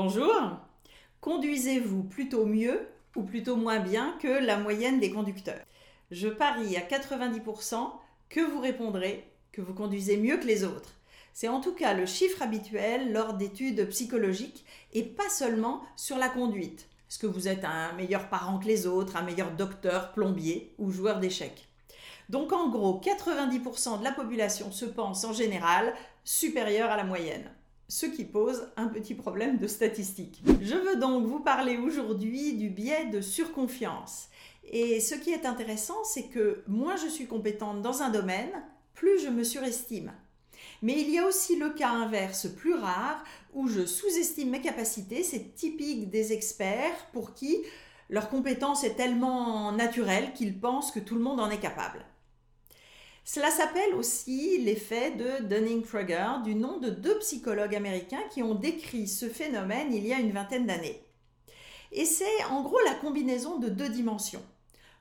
Bonjour. Conduisez-vous plutôt mieux ou plutôt moins bien que la moyenne des conducteurs? Je parie à 90% que vous répondrez que vous conduisez mieux que les autres. C'est en tout cas le chiffre habituel lors d'études psychologiques et pas seulement sur la conduite. Est-ce que vous êtes un meilleur parent que les autres, un meilleur docteur, plombier ou joueur d'échecs? Donc en gros, 90% de la population se pense en général supérieure à la moyenne ce qui pose un petit problème de statistique. Je veux donc vous parler aujourd'hui du biais de surconfiance. Et ce qui est intéressant, c'est que moins je suis compétente dans un domaine, plus je me surestime. Mais il y a aussi le cas inverse plus rare où je sous-estime mes capacités. C'est typique des experts pour qui leur compétence est tellement naturelle qu'ils pensent que tout le monde en est capable. Cela s'appelle aussi l'effet de Dunning-Kruger, du nom de deux psychologues américains qui ont décrit ce phénomène il y a une vingtaine d'années. Et c'est en gros la combinaison de deux dimensions.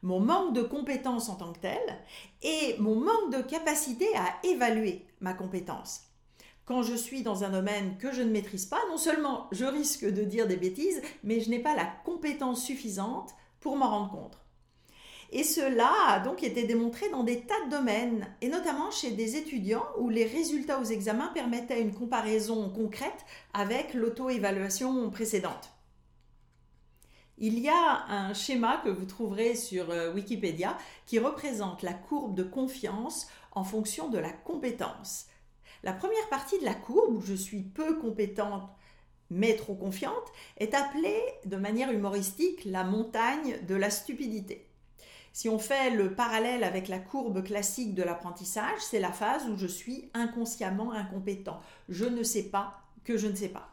Mon manque de compétence en tant que tel et mon manque de capacité à évaluer ma compétence. Quand je suis dans un domaine que je ne maîtrise pas, non seulement je risque de dire des bêtises, mais je n'ai pas la compétence suffisante pour m'en rendre compte. Et cela a donc été démontré dans des tas de domaines, et notamment chez des étudiants où les résultats aux examens permettaient une comparaison concrète avec l'auto-évaluation précédente. Il y a un schéma que vous trouverez sur euh, Wikipédia qui représente la courbe de confiance en fonction de la compétence. La première partie de la courbe, où je suis peu compétente mais trop confiante, est appelée de manière humoristique la montagne de la stupidité. Si on fait le parallèle avec la courbe classique de l'apprentissage, c'est la phase où je suis inconsciemment incompétent. Je ne sais pas que je ne sais pas.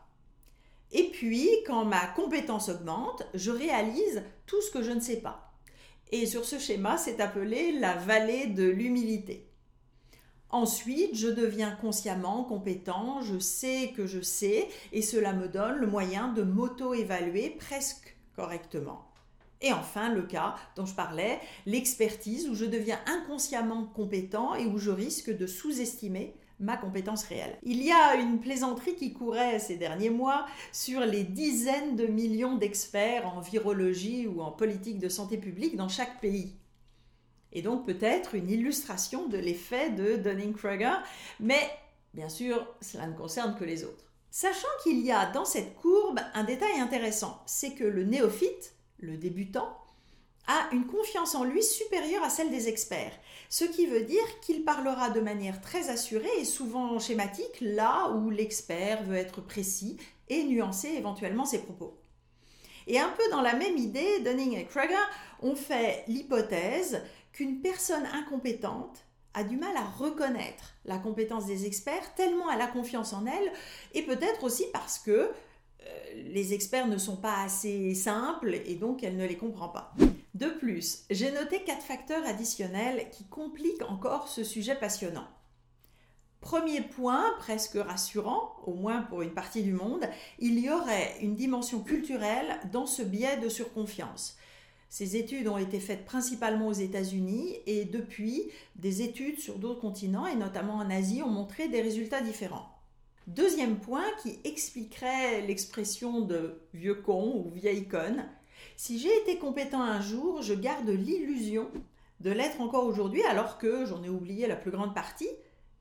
Et puis, quand ma compétence augmente, je réalise tout ce que je ne sais pas. Et sur ce schéma, c'est appelé la vallée de l'humilité. Ensuite, je deviens consciemment compétent, je sais que je sais, et cela me donne le moyen de m'auto-évaluer presque correctement. Et enfin, le cas dont je parlais, l'expertise, où je deviens inconsciemment compétent et où je risque de sous-estimer ma compétence réelle. Il y a une plaisanterie qui courait ces derniers mois sur les dizaines de millions d'experts en virologie ou en politique de santé publique dans chaque pays. Et donc peut-être une illustration de l'effet de Dunning-Kruger, mais bien sûr, cela ne concerne que les autres. Sachant qu'il y a dans cette courbe un détail intéressant, c'est que le néophyte, le débutant, a une confiance en lui supérieure à celle des experts, ce qui veut dire qu'il parlera de manière très assurée et souvent schématique là où l'expert veut être précis et nuancer éventuellement ses propos. Et un peu dans la même idée, Dunning et Kruger ont fait l'hypothèse qu'une personne incompétente a du mal à reconnaître la compétence des experts tellement elle a confiance en elle et peut-être aussi parce que les experts ne sont pas assez simples et donc elle ne les comprend pas. De plus, j'ai noté quatre facteurs additionnels qui compliquent encore ce sujet passionnant. Premier point, presque rassurant, au moins pour une partie du monde, il y aurait une dimension culturelle dans ce biais de surconfiance. Ces études ont été faites principalement aux États-Unis et depuis, des études sur d'autres continents et notamment en Asie ont montré des résultats différents. Deuxième point qui expliquerait l'expression de vieux con ou vieille conne. Si j'ai été compétent un jour, je garde l'illusion de l'être encore aujourd'hui alors que j'en ai oublié la plus grande partie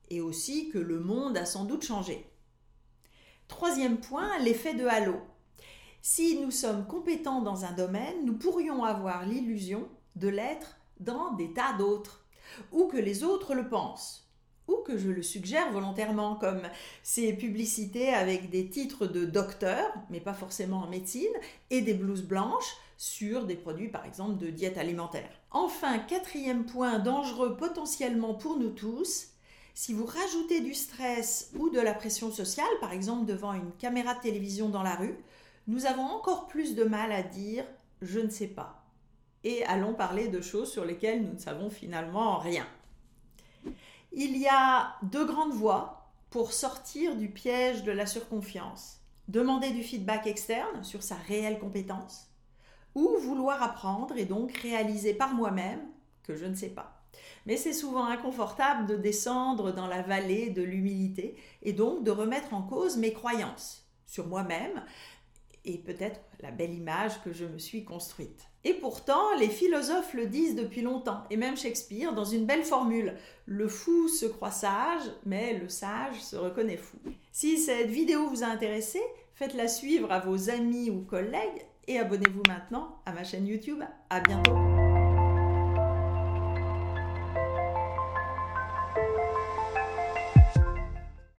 et aussi que le monde a sans doute changé. Troisième point, l'effet de halo. Si nous sommes compétents dans un domaine, nous pourrions avoir l'illusion de l'être dans des tas d'autres, ou que les autres le pensent ou que je le suggère volontairement, comme ces publicités avec des titres de docteur, mais pas forcément en médecine, et des blouses blanches sur des produits par exemple de diète alimentaire. Enfin, quatrième point dangereux potentiellement pour nous tous, si vous rajoutez du stress ou de la pression sociale, par exemple devant une caméra de télévision dans la rue, nous avons encore plus de mal à dire je ne sais pas. Et allons parler de choses sur lesquelles nous ne savons finalement rien. Il y a deux grandes voies pour sortir du piège de la surconfiance. Demander du feedback externe sur sa réelle compétence ou vouloir apprendre et donc réaliser par moi-même que je ne sais pas. Mais c'est souvent inconfortable de descendre dans la vallée de l'humilité et donc de remettre en cause mes croyances sur moi-même et peut-être la belle image que je me suis construite. Et pourtant, les philosophes le disent depuis longtemps, et même Shakespeare dans une belle formule. Le fou se croit sage, mais le sage se reconnaît fou. Si cette vidéo vous a intéressé, faites-la suivre à vos amis ou collègues et abonnez-vous maintenant à ma chaîne YouTube. À bientôt